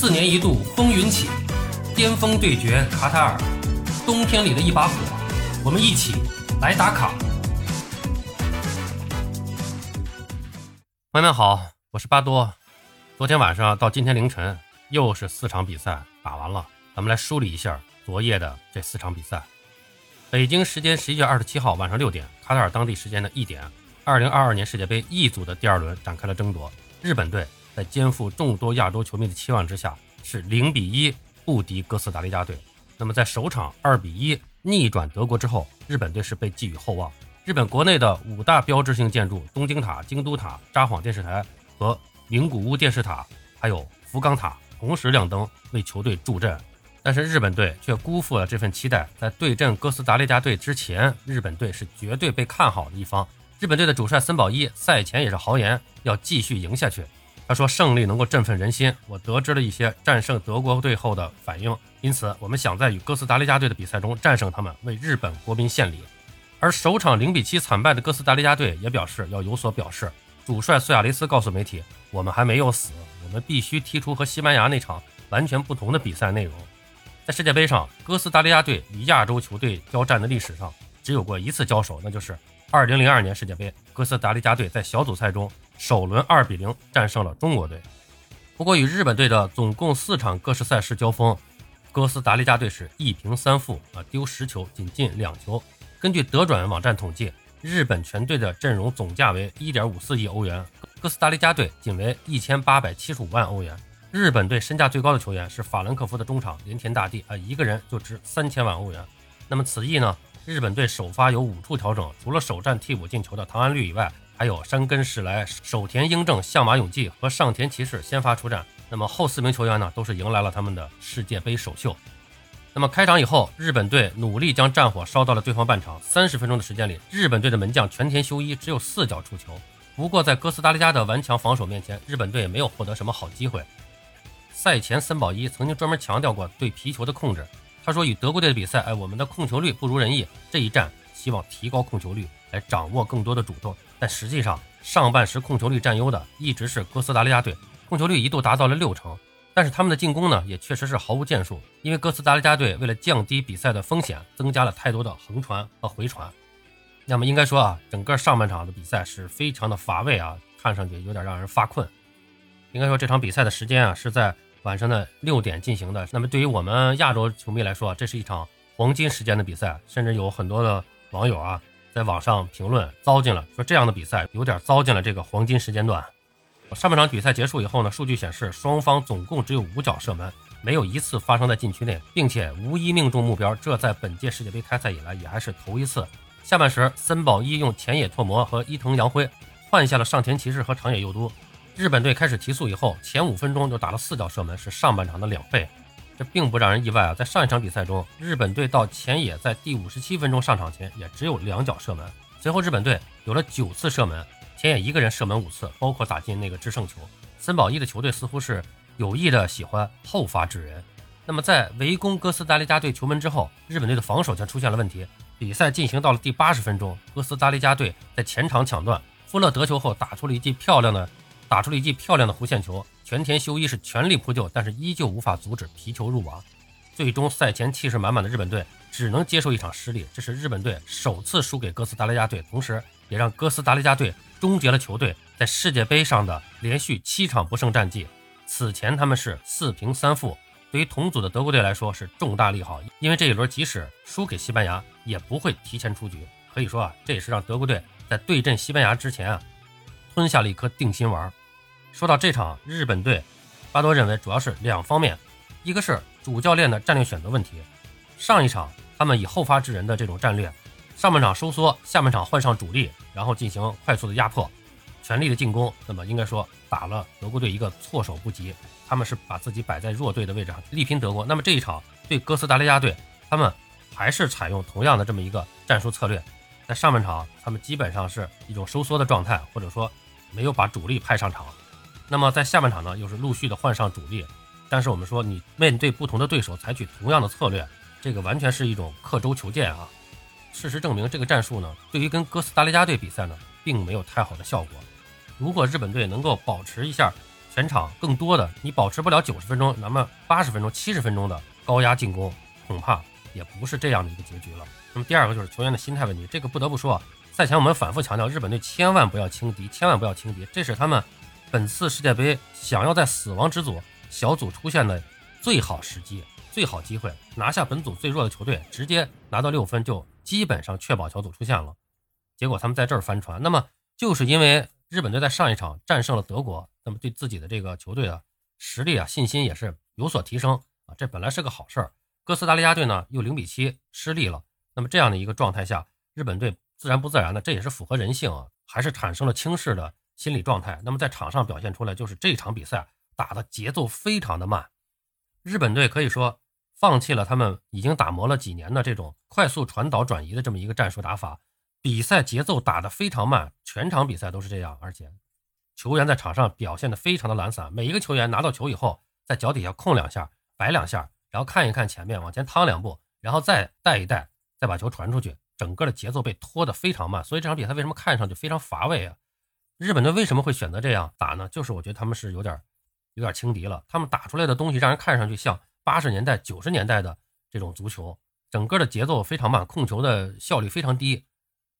四年一度风云起，巅峰对决卡塔尔，冬天里的一把火，我们一起来打卡。朋友们好，我是巴多。昨天晚上到今天凌晨，又是四场比赛打完了，咱们来梳理一下昨夜的这四场比赛。北京时间十一月二十七号晚上六点，卡塔尔当地时间的一点，二零二二年世界杯 E 组的第二轮展开了争夺，日本队。在肩负众多亚洲球迷的期望之下，是零比一不敌哥斯达黎加队。那么在首场二比一逆转德国之后，日本队是被寄予厚望。日本国内的五大标志性建筑——东京塔、京都塔、札幌电视台和名古屋电视塔，还有福冈塔，同时亮灯为球队助阵。但是日本队却辜负了这份期待。在对阵哥斯达黎加队之前，日本队是绝对被看好的一方。日本队的主帅森保一赛前也是豪言要继续赢下去。他说：“胜利能够振奋人心。我得知了一些战胜德国队后的反应，因此我们想在与哥斯达黎加队的比赛中战胜他们，为日本国民献礼。”而首场零比七惨败的哥斯达黎加队也表示要有所表示。主帅苏亚雷斯告诉媒体：“我们还没有死，我们必须踢出和西班牙那场完全不同的比赛内容。”在世界杯上，哥斯达黎加队与亚洲球队交战的历史上只有过一次交手，那就是2002年世界杯，哥斯达黎加队在小组赛中。首轮二比零战胜了中国队，不过与日本队的总共四场各式赛事交锋，哥斯达黎加队是一平三负啊，丢十球，仅进两球。根据德转网站统计，日本全队的阵容总价为一点五四亿欧元，哥斯达黎加队仅为一千八百七十五万欧元。日本队身价最高的球员是法兰克福的中场林田大地啊，一个人就值三千万欧元。那么此役呢，日本队首发有五处调整，除了首战替补进球的唐安绿以外。还有山根史来、守田英正、相马永纪和上田骑士先发出战。那么后四名球员呢，都是迎来了他们的世界杯首秀。那么开场以后，日本队努力将战火烧到了对方半场。三十分钟的时间里，日本队的门将全田修一只有四脚出球。不过在哥斯达黎加的顽强防守面前，日本队没有获得什么好机会。赛前森保一曾经专门强调过对皮球的控制。他说：“与德国队的比赛，哎，我们的控球率不如人意。这一战希望提高控球率，来掌握更多的主动。”但实际上，上半时控球率占优的一直是哥斯达黎加队，控球率一度达到了六成。但是他们的进攻呢，也确实是毫无建树，因为哥斯达黎加队为了降低比赛的风险，增加了太多的横传和回传。那么应该说啊，整个上半场的比赛是非常的乏味啊，看上去有点让人发困。应该说这场比赛的时间啊是在晚上的六点进行的。那么对于我们亚洲球迷来说，这是一场黄金时间的比赛，甚至有很多的网友啊。在网上评论糟践了，说这样的比赛有点糟践了这个黄金时间段。上半场比赛结束以后呢，数据显示双方总共只有五脚射门，没有一次发生在禁区内，并且无一命中目标。这在本届世界杯开赛以来也还是头一次。下半时，森保一用前野拓磨和伊藤洋辉换下了上田骑士和长野佑都。日本队开始提速以后，前五分钟就打了四脚射门，是上半场的两倍。这并不让人意外啊！在上一场比赛中，日本队到前野在第五十七分钟上场前也只有两脚射门，随后日本队有了九次射门，前野一个人射门五次，包括打进那个制胜球。森保一的球队似乎是有意的喜欢后发制人。那么在围攻哥斯达黎加队球门之后，日本队的防守却出现了问题。比赛进行到了第八十分钟，哥斯达黎加队在前场抢断，富勒得球后打出了一记漂亮的。打出了一记漂亮的弧线球，全田修一是全力扑救，但是依旧无法阻止皮球入网。最终赛前气势满满的日本队只能接受一场失利，这是日本队首次输给哥斯达黎加队，同时也让哥斯达黎加队终结了球队在世界杯上的连续七场不胜战绩。此前他们是四平三负，对于同组的德国队来说是重大利好，因为这一轮即使输给西班牙也不会提前出局。可以说啊，这也是让德国队在对阵西班牙之前啊吞下了一颗定心丸。说到这场日本队，巴多认为主要是两方面，一个是主教练的战略选择问题。上一场他们以后发制人的这种战略，上半场收缩，下半场换上主力，然后进行快速的压迫，全力的进攻。那么应该说打了德国队一个措手不及，他们是把自己摆在弱队的位置上力拼德国。那么这一场对哥斯达黎加队，他们还是采用同样的这么一个战术策略，在上半场他们基本上是一种收缩的状态，或者说没有把主力派上场。那么在下半场呢，又是陆续的换上主力，但是我们说你面对不同的对手采取同样的策略，这个完全是一种刻舟求剑啊。事实证明，这个战术呢，对于跟哥斯达黎加队比赛呢，并没有太好的效果。如果日本队能够保持一下全场更多的，你保持不了九十分钟，那么八十分钟、七十分钟的高压进攻，恐怕也不是这样的一个结局了。那么第二个就是球员的心态问题，这个不得不说，赛前我们反复强调，日本队千万不要轻敌，千万不要轻敌，这是他们本次世界杯想要在死亡之组小组出现的最好时机、最好机会，拿下本组最弱的球队，直接拿到六分，就基本上确保小组出现了。结果他们在这儿翻船，那么就是因为日本队在上一场战胜了德国，那么对自己的这个球队的实力啊信心也是有所提升啊，这本来是个好事儿。哥斯达黎加队呢又零比七失利了，那么这样的一个状态下，日本队自然不自然的，这也是符合人性啊，还是产生了轻视的心理状态。那么在场上表现出来就是这场比赛打的节奏非常的慢，日本队可以说放弃了他们已经打磨了几年的这种快速传导转移的这么一个战术打法。比赛节奏打得非常慢，全场比赛都是这样，而且球员在场上表现的非常的懒散。每一个球员拿到球以后，在脚底下控两下，摆两下，然后看一看前面，往前趟两步，然后再带一带，再把球传出去。整个的节奏被拖得非常慢，所以这场比赛为什么看上去非常乏味啊？日本队为什么会选择这样打呢？就是我觉得他们是有点有点轻敌了。他们打出来的东西让人看上去像八十年代、九十年代的这种足球，整个的节奏非常慢，控球的效率非常低。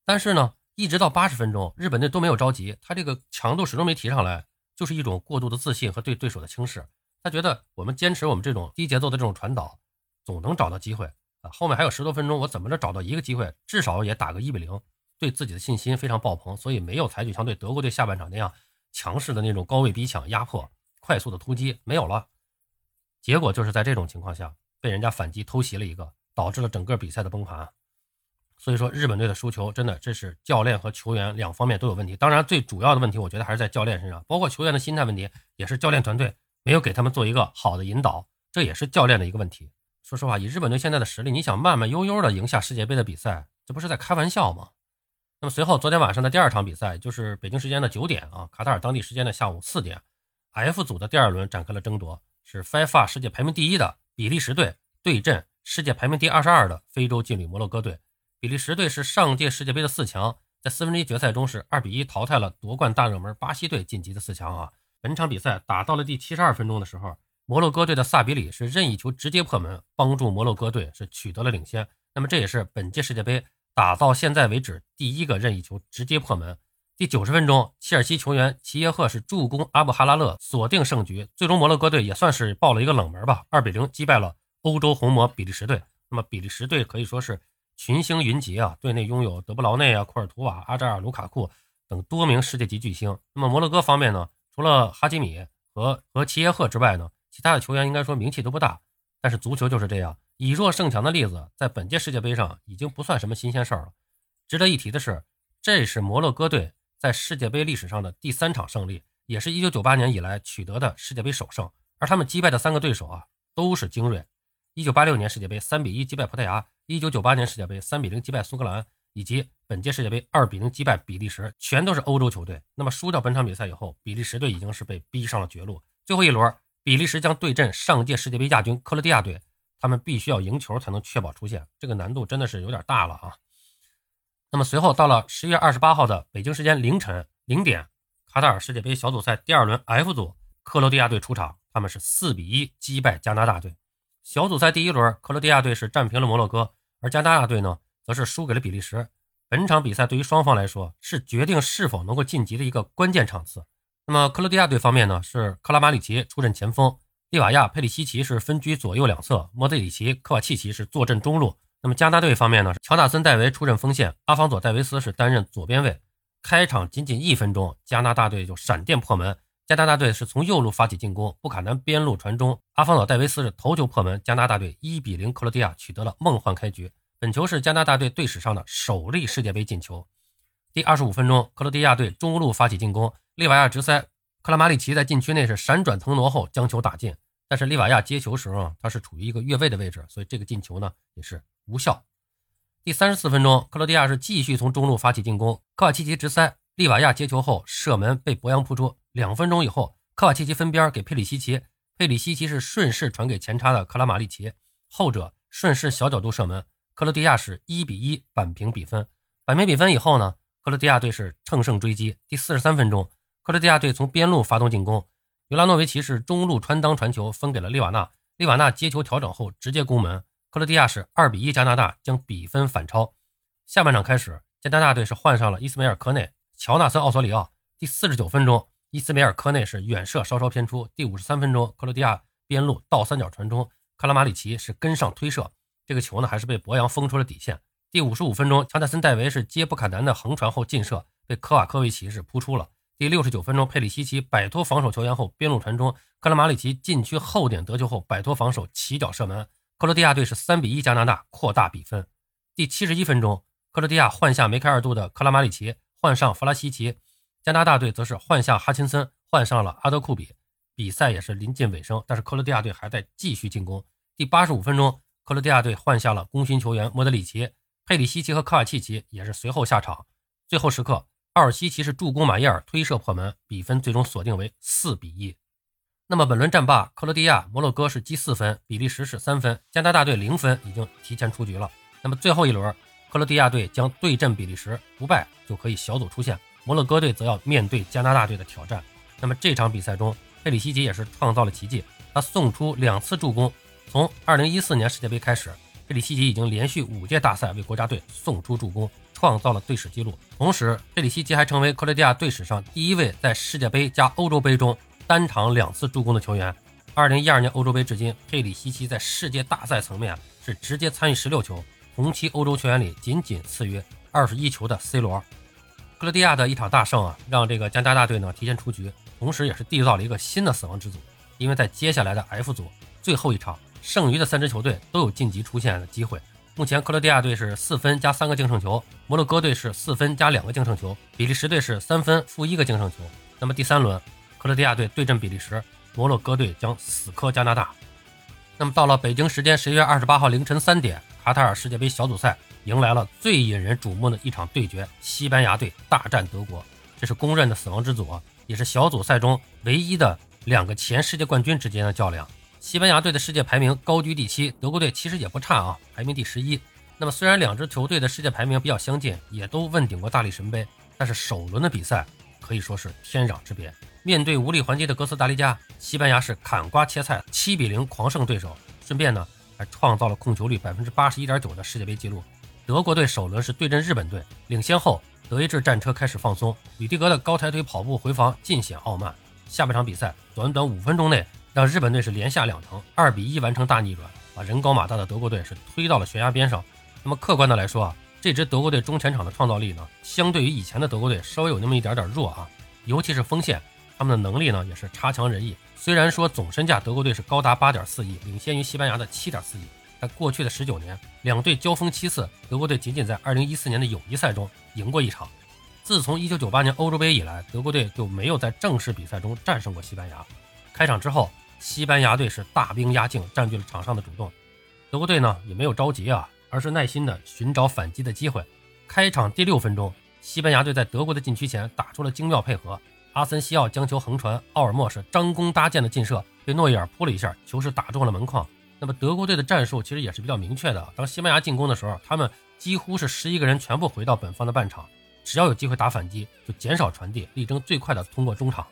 但是呢，一直到八十分钟，日本队都没有着急，他这个强度始终没提上来，就是一种过度的自信和对对手的轻视。他觉得我们坚持我们这种低节奏的这种传导，总能找到机会啊。后面还有十多分钟，我怎么着找到一个机会，至少也打个一比零，对自己的信心非常爆棚，所以没有采取像对德国队下半场那样强势的那种高位逼抢、压迫、快速的突击，没有了。结果就是在这种情况下被人家反击偷袭了一个，导致了整个比赛的崩盘。所以说，日本队的输球真的这是教练和球员两方面都有问题。当然，最主要的问题我觉得还是在教练身上，包括球员的心态问题，也是教练团队没有给他们做一个好的引导，这也是教练的一个问题。说实话，以日本队现在的实力，你想慢慢悠悠的赢下世界杯的比赛，这不是在开玩笑吗？那么随后，昨天晚上的第二场比赛，就是北京时间的九点啊，卡塔尔当地时间的下午四点，F 组的第二轮展开了争夺，是 FIFA 世界排名第一的比利时队对阵世界排名第二十二的非洲劲旅摩洛哥队。比利时队是上届世界杯的四强，在四分之一决赛中是二比一淘汰了夺冠大热门巴西队晋级的四强啊。本场比赛打到了第七十二分钟的时候，摩洛哥队的萨比里是任意球直接破门，帮助摩洛哥队是取得了领先。那么这也是本届世界杯打到现在为止第一个任意球直接破门。第九十分钟，切尔西球员齐耶赫是助攻阿布哈拉勒锁定胜局，最终摩洛哥队也算是爆了一个冷门吧，二比零击败了欧洲红魔比利时队。那么比利时队可以说是。群星云集啊，队内拥有德布劳内啊、库尔图瓦、阿扎尔、卢卡库等多名世界级巨星。那么摩洛哥方面呢，除了哈基米和和齐耶赫之外呢，其他的球员应该说名气都不大。但是足球就是这样，以弱胜强的例子，在本届世界杯上已经不算什么新鲜事儿了。值得一提的是，这是摩洛哥队在世界杯历史上的第三场胜利，也是一九九八年以来取得的世界杯首胜。而他们击败的三个对手啊，都是精锐。一九八六年世界杯三比一击败葡萄牙，一九九八年世界杯三比零击败苏格兰，以及本届世界杯二比零击败比利时，全都是欧洲球队。那么输掉本场比赛以后，比利时队已经是被逼上了绝路。最后一轮，比利时将对阵上届世界杯亚军克罗地亚队，他们必须要赢球才能确保出线，这个难度真的是有点大了啊。那么随后到了十月二十八号的北京时间凌晨零点，卡塔尔世界杯小组赛第二轮 F 组，克罗地亚队出场，他们是四比一击败加拿大队。小组赛第一轮，克罗地亚队是战平了摩洛哥，而加拿大队呢，则是输给了比利时。本场比赛对于双方来说，是决定是否能够晋级的一个关键场次。那么克罗地亚队方面呢，是克拉马里奇出任前锋，利瓦亚、佩里西奇是分居左右两侧，莫德里奇、科瓦契奇是坐镇中路。那么加拿大队方面呢，乔纳森·戴维出任锋线，阿方佐·戴维斯是担任左边卫。开场仅仅一分钟，加拿大队就闪电破门。加拿大队是从右路发起进攻，布卡南边路传中，阿方索戴维斯是头球破门，加拿大队一比零克罗地亚取得了梦幻开局。本球是加拿大队队史上的首粒世界杯进球。第二十五分钟，克罗地亚队中路发起进攻，利瓦亚直塞，克拉马里奇在禁区内是闪转腾挪后将球打进，但是利瓦亚接球时候他是处于一个越位的位置，所以这个进球呢也是无效。第三十四分钟，克罗地亚是继续从中路发起进攻，科瓦契奇直塞，利瓦亚接球后射门被博扬扑出。两分钟以后，科瓦契奇分边给佩里西奇，佩里西奇是顺势传给前插的克拉马里奇，后者顺势小角度射门，克罗地亚是一比一扳平比分。扳平比分以后呢，克罗地亚队是乘胜追击。第四十三分钟，克罗地亚队从边路发动进攻，尤拉诺维奇是中路穿裆传球分给了利瓦纳，利瓦纳接球调整后直接攻门，克罗地亚是二比一加拿大将比分反超。下半场开始，加拿大队是换上了伊斯梅尔科内、乔纳森奥索里奥。第四十九分钟，伊斯梅尔科内是远射稍稍偏出。第五十三分钟，克罗地亚边路倒三角传中，卡拉马里奇是跟上推射，这个球呢还是被博扬封出了底线。第五十五分钟，乔纳森戴维是接布坎南的横传后劲射，被科瓦科维奇是扑出了。第六十九分钟，佩里西奇摆脱防守球员后边路传中，克拉马里奇禁区后点得球后摆脱防守起脚射门，克罗地亚队是三比一加拿大扩大比分。第七十一分钟，克罗地亚换下梅开二度的克拉马里奇，换上弗拉西奇。加拿大队则是换下哈钦森，换上了阿德库比。比赛也是临近尾声，但是克罗地亚队还在继续进攻。第八十五分钟，克罗地亚队换下了功勋球员莫德里奇，佩里西奇和科瓦契奇也是随后下场。最后时刻，奥尔西奇是助攻马耶尔推射破门，比分最终锁定为四比一。那么本轮战罢，克罗地亚、摩洛哥是积四分，比利时是三分，加拿大队零分，已经提前出局了。那么最后一轮，克罗地亚队将对阵比利时，不败就可以小组出线。摩洛哥队则要面对加拿大队的挑战。那么这场比赛中，佩里西奇也是创造了奇迹，他送出两次助攻。从2014年世界杯开始，佩里西奇已经连续五届大赛为国家队送出助攻，创造了队史纪录。同时，佩里西奇还成为克罗地亚队史上第一位在世界杯加欧洲杯中单场两次助攻的球员。2012年欧洲杯至今，佩里西奇在世界大赛层面是直接参与16球，同期欧洲球员里仅仅次于21球的 C 罗。克罗地亚的一场大胜啊，让这个加拿大队呢提前出局，同时也是缔造了一个新的死亡之组。因为在接下来的 F 组最后一场，剩余的三支球队都有晋级出线的机会。目前克罗地亚队是四分加三个净胜球，摩洛哥队是四分加两个净胜球，比利时队是三分负一个净胜球。那么第三轮，克罗地亚队对阵比利时，摩洛哥队将死磕加拿大。那么到了北京时间十一月二十八号凌晨三点，卡塔尔世界杯小组赛。迎来了最引人瞩目的一场对决，西班牙队大战德国，这是公认的死亡之组，也是小组赛中唯一的两个前世界冠军之间的较量。西班牙队的世界排名高居第七，德国队其实也不差啊，排名第十一。那么虽然两支球队的世界排名比较相近，也都问鼎过大力神杯，但是首轮的比赛可以说是天壤之别。面对无力还击的哥斯达黎加，西班牙是砍瓜切菜，七比零狂胜对手，顺便呢还创造了控球率百分之八十一点九的世界杯纪录。德国队首轮是对阵日本队，领先后德意志战车开始放松，吕迪格的高抬腿跑步回防尽显傲慢。下半场比赛短短五分钟内，让日本队是连下两城，二比一完成大逆转，把人高马大的德国队是推到了悬崖边上。那么客观的来说啊，这支德国队中前场的创造力呢，相对于以前的德国队稍微有那么一点点弱啊，尤其是锋线，他们的能力呢也是差强人意。虽然说总身价德国队是高达八点四亿，领先于西班牙的七点四亿。在过去的十九年，两队交锋七次，德国队仅仅在二零一四年的友谊赛中赢过一场。自从一九九八年欧洲杯以来，德国队就没有在正式比赛中战胜过西班牙。开场之后，西班牙队是大兵压境，占据了场上的主动。德国队呢也没有着急啊，而是耐心的寻找反击的机会。开场第六分钟，西班牙队在德国的禁区前打出了精妙配合，阿森西奥将球横传，奥尔莫是张弓搭箭的劲射，被诺伊尔扑了一下，球是打中了门框。那么德国队的战术其实也是比较明确的。当西班牙进攻的时候，他们几乎是十一个人全部回到本方的半场，只要有机会打反击，就减少传递，力争最快的通过中场。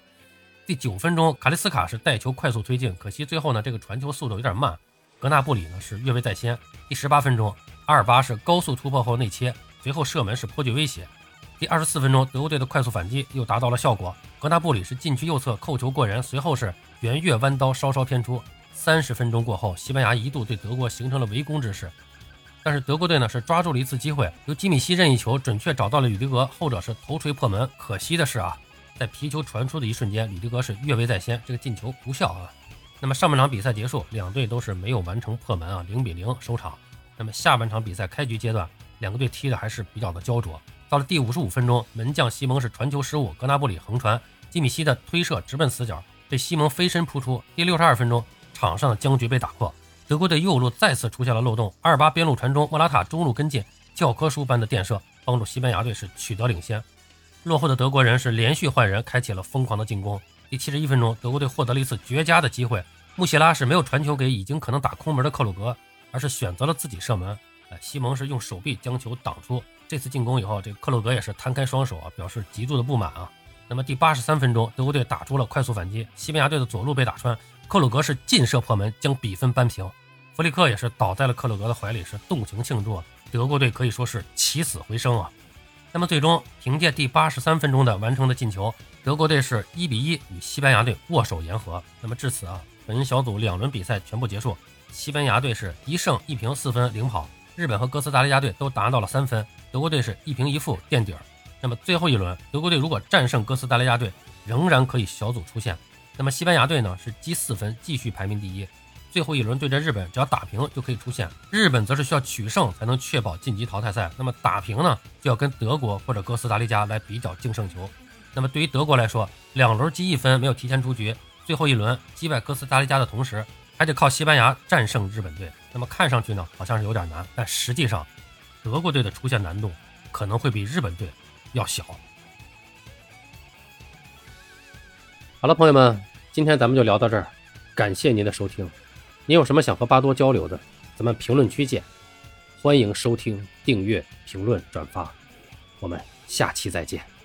第九分钟，卡利斯卡是带球快速推进，可惜最后呢这个传球速度有点慢，格纳布里呢是越位在先。第十八分钟，阿尔巴是高速突破后内切，随后射门是颇具威胁。第二十四分钟，德国队的快速反击又达到了效果，格纳布里是禁区右侧扣球过人，随后是圆月弯刀稍稍偏出。三十分钟过后，西班牙一度对德国形成了围攻之势，但是德国队呢是抓住了一次机会，由基米希任意球准确找到了吕迪格，后者是头锤破门。可惜的是啊，在皮球传出的一瞬间，吕迪格是越位在先，这个进球无效啊。那么上半场比赛结束，两队都是没有完成破门啊，零比零收场。那么下半场比赛开局阶段，两个队踢的还是比较的焦灼。到了第五十五分钟，门将西蒙是传球失误，格纳布里横传，基米希的推射直奔死角，被西蒙飞身扑出。第六十二分钟。场上的僵局被打破，德国队右路再次出现了漏洞，阿尔巴边路传中，莫拉塔中路跟进，教科书般的垫射帮助西班牙队是取得领先。落后的德国人是连续换人，开启了疯狂的进攻。第七十一分钟，德国队获得了一次绝佳的机会，穆希拉是没有传球给已经可能打空门的克鲁格，而是选择了自己射门。哎，西蒙是用手臂将球挡出。这次进攻以后，这个克鲁格也是摊开双手啊，表示极度的不满啊。那么第八十三分钟，德国队打出了快速反击，西班牙队的左路被打穿，克鲁格是劲射破门，将比分扳平。弗里克也是倒在了克鲁格的怀里，是动情庆祝。德国队可以说是起死回生啊！那么最终凭借第八十三分钟的完成的进球，德国队是一比一与西班牙队握手言和。那么至此啊，本小组两轮比赛全部结束，西班牙队是一胜一平四分领跑，日本和哥斯达黎加队都达到了三分，德国队是一平一负垫底儿。那么最后一轮，德国队如果战胜哥斯达黎加队，仍然可以小组出线。那么西班牙队呢是积四分，继续排名第一。最后一轮对阵日本，只要打平就可以出线。日本则是需要取胜才能确保晋级淘汰赛。那么打平呢，就要跟德国或者哥斯达黎加来比较净胜球。那么对于德国来说，两轮积一分没有提前出局，最后一轮击败哥斯达黎加的同时，还得靠西班牙战胜日本队。那么看上去呢，好像是有点难，但实际上，德国队的出线难度可能会比日本队。要小。好了，朋友们，今天咱们就聊到这儿，感谢您的收听。你有什么想和巴多交流的，咱们评论区见。欢迎收听、订阅、评论、转发，我们下期再见。